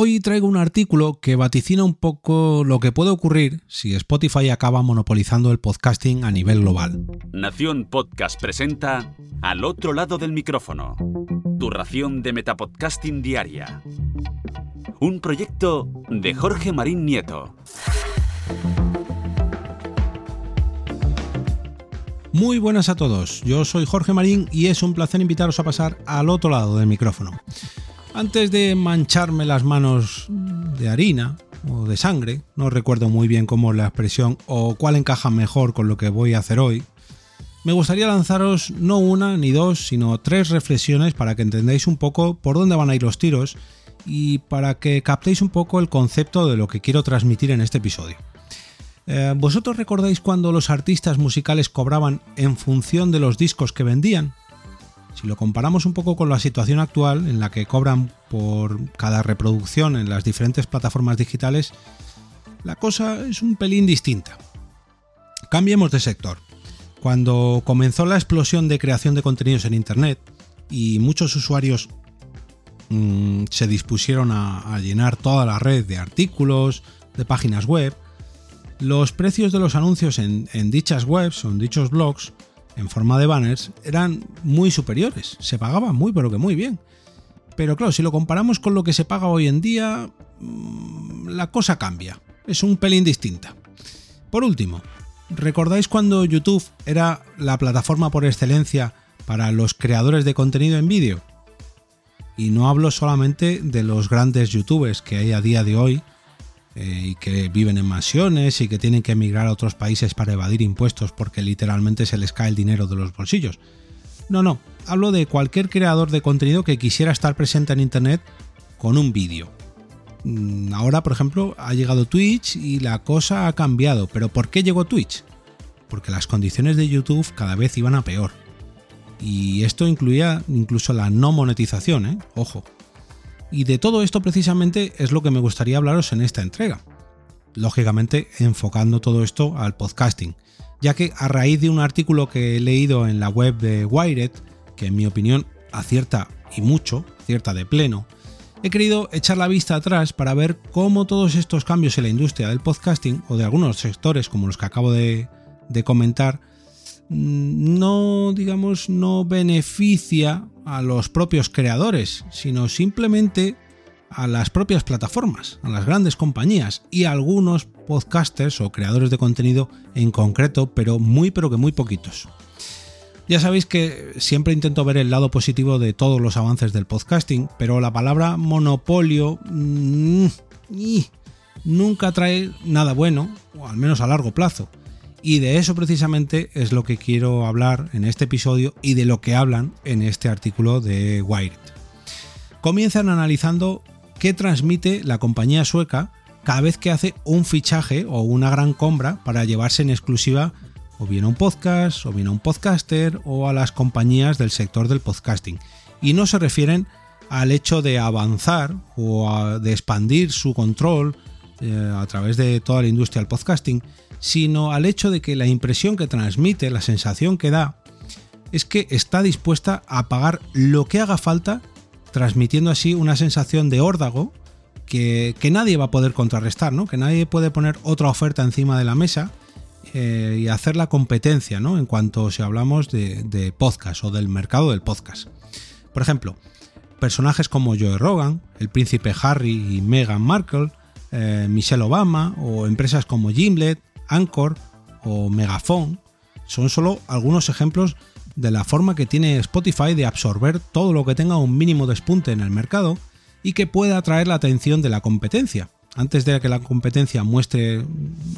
Hoy traigo un artículo que vaticina un poco lo que puede ocurrir si Spotify acaba monopolizando el podcasting a nivel global. Nación Podcast presenta Al otro lado del micrófono, tu ración de Metapodcasting diaria. Un proyecto de Jorge Marín Nieto. Muy buenas a todos, yo soy Jorge Marín y es un placer invitaros a pasar al otro lado del micrófono. Antes de mancharme las manos de harina o de sangre, no recuerdo muy bien cómo la expresión o cuál encaja mejor con lo que voy a hacer hoy, me gustaría lanzaros no una ni dos, sino tres reflexiones para que entendáis un poco por dónde van a ir los tiros y para que captéis un poco el concepto de lo que quiero transmitir en este episodio. Eh, ¿Vosotros recordáis cuando los artistas musicales cobraban en función de los discos que vendían? Si lo comparamos un poco con la situación actual en la que cobran por cada reproducción en las diferentes plataformas digitales, la cosa es un pelín distinta. Cambiemos de sector. Cuando comenzó la explosión de creación de contenidos en Internet y muchos usuarios mmm, se dispusieron a, a llenar toda la red de artículos, de páginas web, los precios de los anuncios en, en, dichas webs o en dichos blogs en forma de banners eran muy superiores, se pagaban muy pero que muy bien. Pero claro, si lo comparamos con lo que se paga hoy en día, mmm, la cosa cambia, es un pelín distinta. Por último, ¿recordáis cuando YouTube era la plataforma por excelencia para los creadores de contenido en vídeo? Y no hablo solamente de los grandes youtubers que hay a día de hoy, eh, y que viven en mansiones y que tienen que emigrar a otros países para evadir impuestos porque literalmente se les cae el dinero de los bolsillos. No, no, hablo de cualquier creador de contenido que quisiera estar presente en Internet con un vídeo. Mm, ahora, por ejemplo, ha llegado Twitch y la cosa ha cambiado. ¿Pero por qué llegó Twitch? Porque las condiciones de YouTube cada vez iban a peor. Y esto incluía incluso la no monetización, ¿eh? Ojo. Y de todo esto precisamente es lo que me gustaría hablaros en esta entrega. Lógicamente enfocando todo esto al podcasting, ya que a raíz de un artículo que he leído en la web de Wired, que en mi opinión acierta y mucho, acierta de pleno, he querido echar la vista atrás para ver cómo todos estos cambios en la industria del podcasting o de algunos sectores como los que acabo de, de comentar, no, digamos, no beneficia a los propios creadores, sino simplemente a las propias plataformas, a las grandes compañías y a algunos podcasters o creadores de contenido en concreto, pero muy pero que muy poquitos. Ya sabéis que siempre intento ver el lado positivo de todos los avances del podcasting, pero la palabra monopolio mmm, nunca trae nada bueno, o al menos a largo plazo. Y de eso precisamente es lo que quiero hablar en este episodio y de lo que hablan en este artículo de Wired. Comienzan analizando qué transmite la compañía sueca cada vez que hace un fichaje o una gran compra para llevarse en exclusiva o bien a un podcast, o bien a un podcaster, o a las compañías del sector del podcasting. Y no se refieren al hecho de avanzar o a, de expandir su control eh, a través de toda la industria del podcasting, sino al hecho de que la impresión que transmite, la sensación que da, es que está dispuesta a pagar lo que haga falta, transmitiendo así una sensación de órdago que, que nadie va a poder contrarrestar, ¿no? que nadie puede poner otra oferta encima de la mesa eh, y hacer la competencia ¿no? en cuanto si hablamos de, de podcast o del mercado del podcast. Por ejemplo, personajes como Joe Rogan, el príncipe Harry y Meghan Markle, eh, Michelle Obama o empresas como Gimlet, Anchor o Megafon son solo algunos ejemplos de la forma que tiene Spotify de absorber todo lo que tenga un mínimo despunte en el mercado y que pueda atraer la atención de la competencia. Antes de que la competencia muestre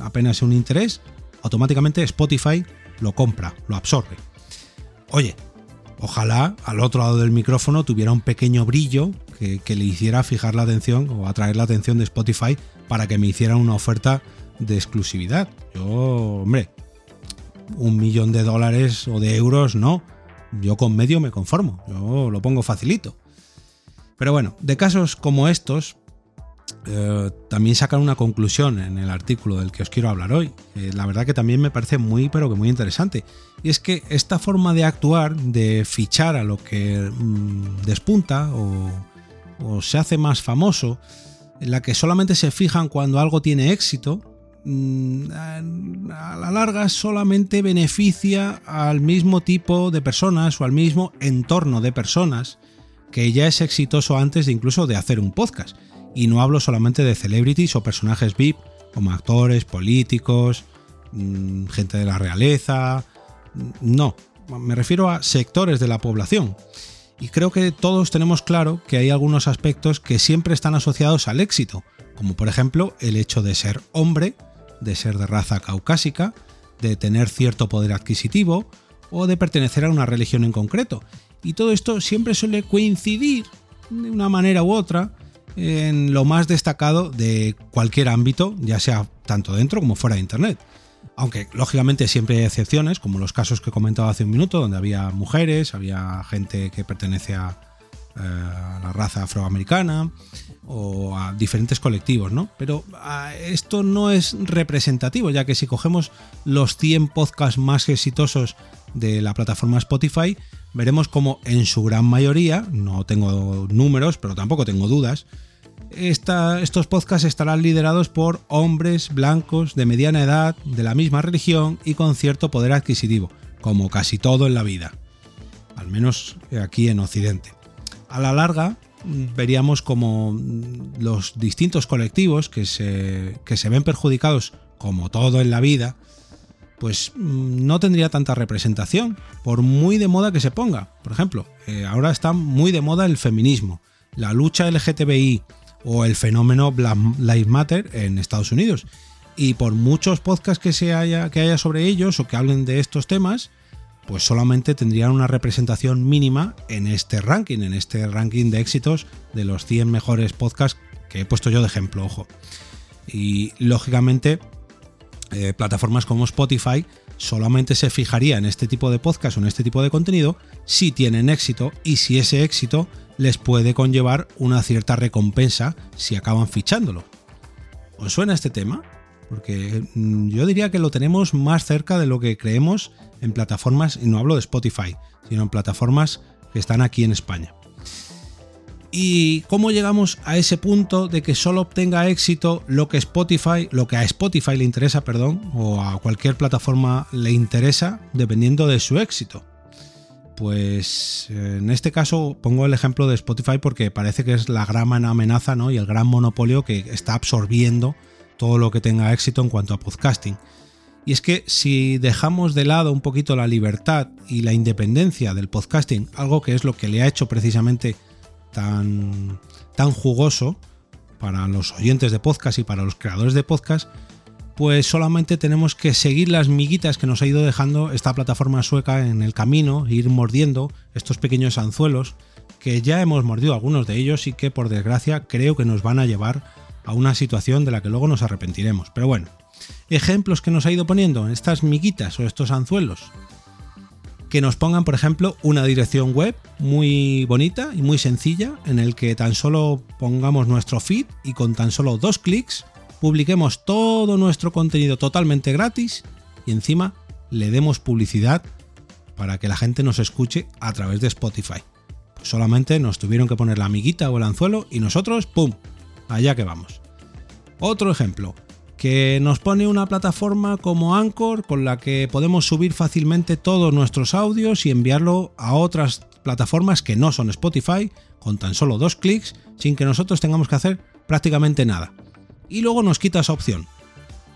apenas un interés, automáticamente Spotify lo compra, lo absorbe. Oye, ojalá al otro lado del micrófono tuviera un pequeño brillo que, le hiciera fijar la atención o atraer la atención de Spotify para que me hiciera una oferta de exclusividad. Yo, hombre, un millón de dólares o de euros no. Yo con medio me conformo. Yo lo pongo facilito. Pero bueno, de casos como estos, eh, también sacan una conclusión en el artículo del que os quiero hablar hoy. La verdad que también me parece muy, pero que muy interesante. Y es que esta forma de actuar, de fichar a lo que mmm, despunta o, o se hace más famoso, en la que solamente se fijan cuando algo tiene éxito, mm, a la larga solamente beneficia al mismo tipo de personas o al mismo entorno de personas que ya es exitoso antes de incluso de hacer un podcast. Y no hablo solamente de celebrities o personajes VIP como actores, políticos, mm, gente de la realeza. No, me refiero a sectores de la población. Y creo que todos tenemos claro que hay algunos aspectos que siempre están asociados al éxito, como por ejemplo el hecho de ser hombre, de ser de raza caucásica, de tener cierto poder adquisitivo o de pertenecer a una religión en concreto. Y todo esto siempre suele coincidir de una manera u otra en lo más destacado de cualquier ámbito, ya sea tanto dentro como fuera de Internet. Aunque lógicamente siempre hay excepciones, como los casos que he comentado hace un minuto, donde había mujeres, había gente que pertenece a, eh, la raza afroamericana o a diferentes colectivos, ¿no? Pero esto no es representativo, ya que si cogemos los 100 podcasts más exitosos de la plataforma Spotify, veremos como en su gran mayoría, no tengo números, pero tampoco tengo dudas, estos podcasts estarán liderados por hombres blancos de mediana edad, de la misma religión y con cierto poder adquisitivo, como casi todo en la vida, al menos aquí en Occidente. A la larga, veríamos como los distintos colectivos que se, que se ven perjudicados, como todo en la vida, pues no tendría tanta representación, por muy de moda que se ponga. Por ejemplo, eh, ahora está muy de moda el feminismo, la lucha LGTBI, o el fenómeno Black Lives Matter en Estados Unidos. Y por muchos podcasts que, se haya, que haya sobre ellos o que hablen de estos temas, pues solamente tendrían una representación mínima en este ranking, en este ranking de éxitos de los 100 mejores podcasts que he puesto yo de ejemplo, ojo. Y lógicamente, eh, plataformas como Spotify solamente se fijaría en este tipo de podcast o en este tipo de contenido si tienen éxito y si ese éxito les puede conllevar una cierta recompensa si acaban fichándolo. ¿Os suena este tema? Porque mm, yo diría que lo tenemos más cerca de lo que creemos en plataformas, y no hablo de Spotify, sino en plataformas que están aquí en España. ¿Y cómo llegamos a ese punto de que solo obtenga éxito lo que Spotify, lo que a Spotify le interesa, perdón, o a cualquier plataforma le interesa, dependiendo de su éxito? Pues en este caso pongo el ejemplo de Spotify porque parece que es la gran amenaza ¿no? y el gran monopolio que está absorbiendo todo lo que tenga éxito en cuanto a podcasting. Y es que si dejamos de lado un poquito la libertad y la independencia del podcasting, algo que es lo que le ha hecho precisamente tan, tan jugoso para los oyentes de podcast y para los creadores de podcast, pues solamente tenemos que seguir las miguitas que nos ha ido dejando esta plataforma sueca en el camino, ir mordiendo estos pequeños anzuelos que ya hemos mordido algunos de ellos y que por desgracia creo que nos van a llevar a una situación de la que luego nos arrepentiremos. Pero bueno, ejemplos que nos ha ido poniendo en estas miguitas o estos anzuelos. Que nos pongan, por ejemplo, una dirección web muy bonita y muy sencilla en el que tan solo pongamos nuestro feed y con tan solo dos clics publiquemos todo nuestro contenido totalmente gratis y encima le demos publicidad para que la gente nos escuche a través de Spotify. solamente nos tuvieron que poner la amiguita o el anzuelo y nosotros, ¡pum!, allá que vamos. Otro ejemplo, que nos pone una plataforma como Anchor con la que podemos subir fácilmente todos nuestros audios y enviarlo a otras plataformas que no son Spotify con tan solo dos clics sin que nosotros tengamos que hacer prácticamente nada y luego nos quita esa opción.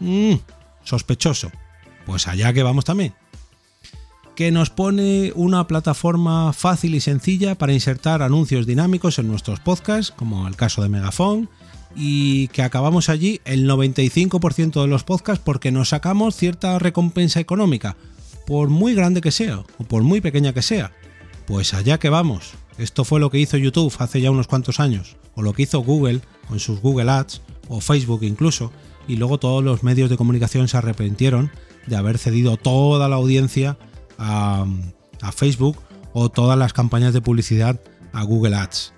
Mmm, sospechoso. Pues allá que vamos también. Que nos pone una plataforma fácil y sencilla para insertar anuncios dinámicos en nuestros podcasts, como el caso de Megafon, y que acabamos allí el 95% de los podcasts porque nos sacamos cierta recompensa económica, por muy grande que sea o por muy pequeña que sea. Pues allá que vamos. Esto fue lo que hizo YouTube hace ya unos cuantos años, o lo que hizo Google con sus Google Ads, o Facebook incluso, y luego todos los medios de comunicación se arrepintieron de haber cedido toda la audiencia a, Facebook o todas las campañas de publicidad a Google Ads.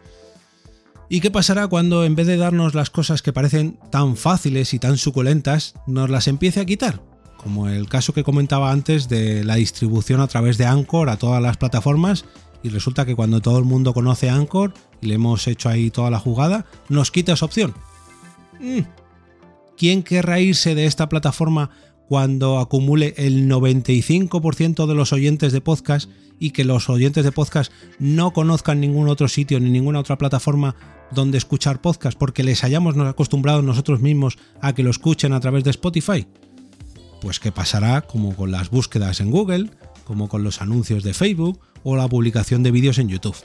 ¿Y qué pasará cuando en vez de darnos las cosas que parecen tan fáciles y tan suculentas, nos las empiece a quitar? Como el caso que comentaba antes de la distribución a través de Anchor a todas las plataformas y resulta que cuando todo el mundo conoce Anchor y le hemos hecho ahí toda la jugada, nos quita esa opción Mm. ¿Quién querrá irse de esta plataforma cuando acumule el 95% de los oyentes de podcast y que los oyentes de podcast no conozcan ningún otro sitio ni ninguna otra plataforma donde escuchar podcast porque les hayamos acostumbrado nosotros mismos a que lo escuchen a través de Spotify? Pues que pasará como con las búsquedas en Google, como con los anuncios de Facebook o la publicación de vídeos en YouTube,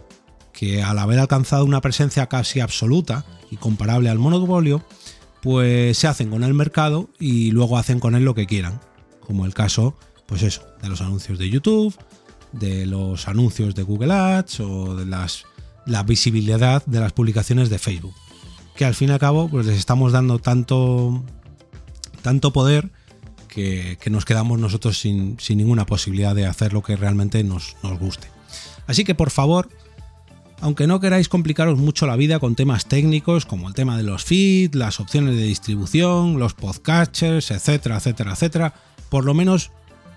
que al haber alcanzado una presencia casi absoluta y comparable al monopolio, pues se hacen con el mercado y luego hacen con él lo que quieran, como el caso, pues eso, de los anuncios de YouTube, de los anuncios de Google Ads o de las, la visibilidad de las publicaciones de Facebook, que al fin y al cabo pues les estamos dando tanto, tanto poder que, nos quedamos nosotros sin, ninguna posibilidad de hacer lo que realmente nos, nos guste. Así que por favor, aunque no queráis complicaros mucho la vida con temas técnicos como el tema de los feeds, las opciones de distribución, los podcatchers, etcétera, etcétera, etcétera, por lo menos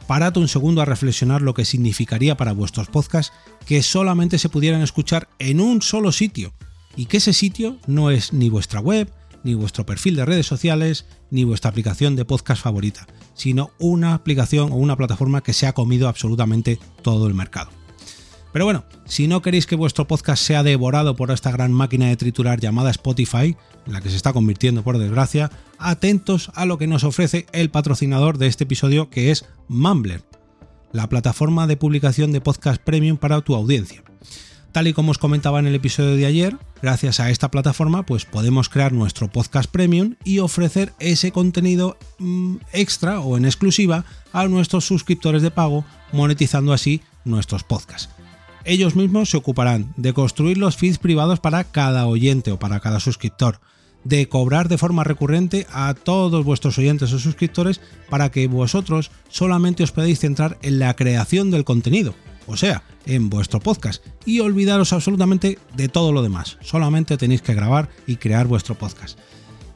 parad un segundo a reflexionar lo que significaría para vuestros podcasts que solamente se pudieran escuchar en un solo sitio y que ese sitio no es ni vuestra web, ni vuestro perfil de redes sociales, ni vuestra aplicación de podcast favorita, sino una aplicación o una plataforma que se ha comido absolutamente todo el mercado. Pero bueno, si no queréis que vuestro podcast sea devorado por esta gran máquina de triturar llamada Spotify, en la que se está convirtiendo por desgracia, atentos a lo que nos ofrece el patrocinador de este episodio que es Mumbler, la plataforma de publicación de podcast premium para tu audiencia. Tal y como os comentaba en el episodio de ayer, gracias a esta plataforma pues podemos crear nuestro podcast premium y ofrecer ese contenido mm, extra o en exclusiva a nuestros suscriptores de pago, monetizando así nuestros podcasts ellos mismos se ocuparán de construir los feeds privados para cada oyente o para cada suscriptor, de cobrar de forma recurrente a todos vuestros oyentes o suscriptores para que vosotros solamente os podáis centrar en la creación del contenido, o sea, en vuestro podcast, y olvidaros absolutamente de todo lo demás, solamente tenéis que grabar y crear vuestro podcast.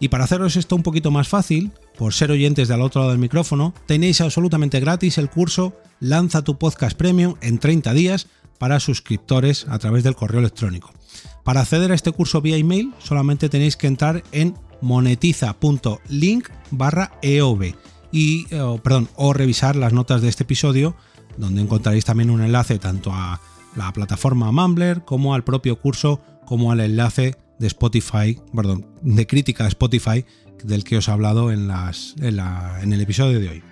Y para haceros esto un poquito más fácil, por ser oyentes del otro lado del micrófono, tenéis absolutamente gratis el curso Lanza tu podcast premium en 30 días para suscriptores a través del correo electrónico. Para acceder a este curso vía email solamente tenéis que entrar en monetiza.link barra eov y, eh, perdón, o revisar las notas de este episodio donde encontraréis también un enlace tanto a la plataforma Mumbler como al propio curso como al enlace de Spotify, perdón, de crítica Spotify del que os he hablado en el episodio de hoy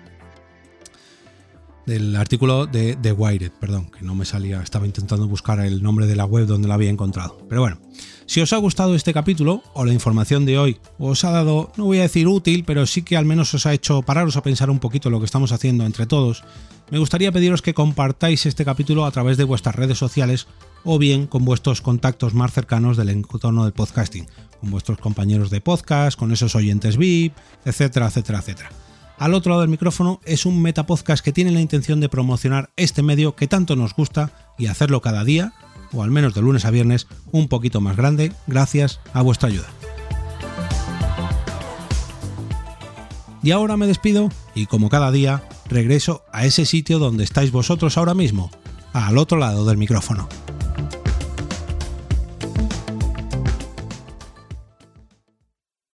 del artículo de The Wired, perdón, que no me salía, estaba intentando buscar el nombre de la web donde la había encontrado. Pero bueno, si os ha gustado este capítulo o la información de hoy os ha dado, no voy a decir útil, pero sí que al menos os ha hecho pararos a pensar un poquito lo que estamos haciendo entre todos, me gustaría pediros que compartáis este capítulo a través de vuestras redes sociales o bien con vuestros contactos más cercanos del entorno del podcasting, con vuestros compañeros de podcast, con esos oyentes VIP, etcétera, etcétera, etcétera. Al otro lado del micrófono es un metapodcast que tiene la intención de promocionar este medio que tanto nos gusta y hacerlo cada día, o al menos de lunes a viernes, un poquito más grande, gracias a vuestra ayuda. Y ahora me despido y como cada día, regreso a ese sitio donde estáis vosotros ahora mismo, al otro lado del micrófono.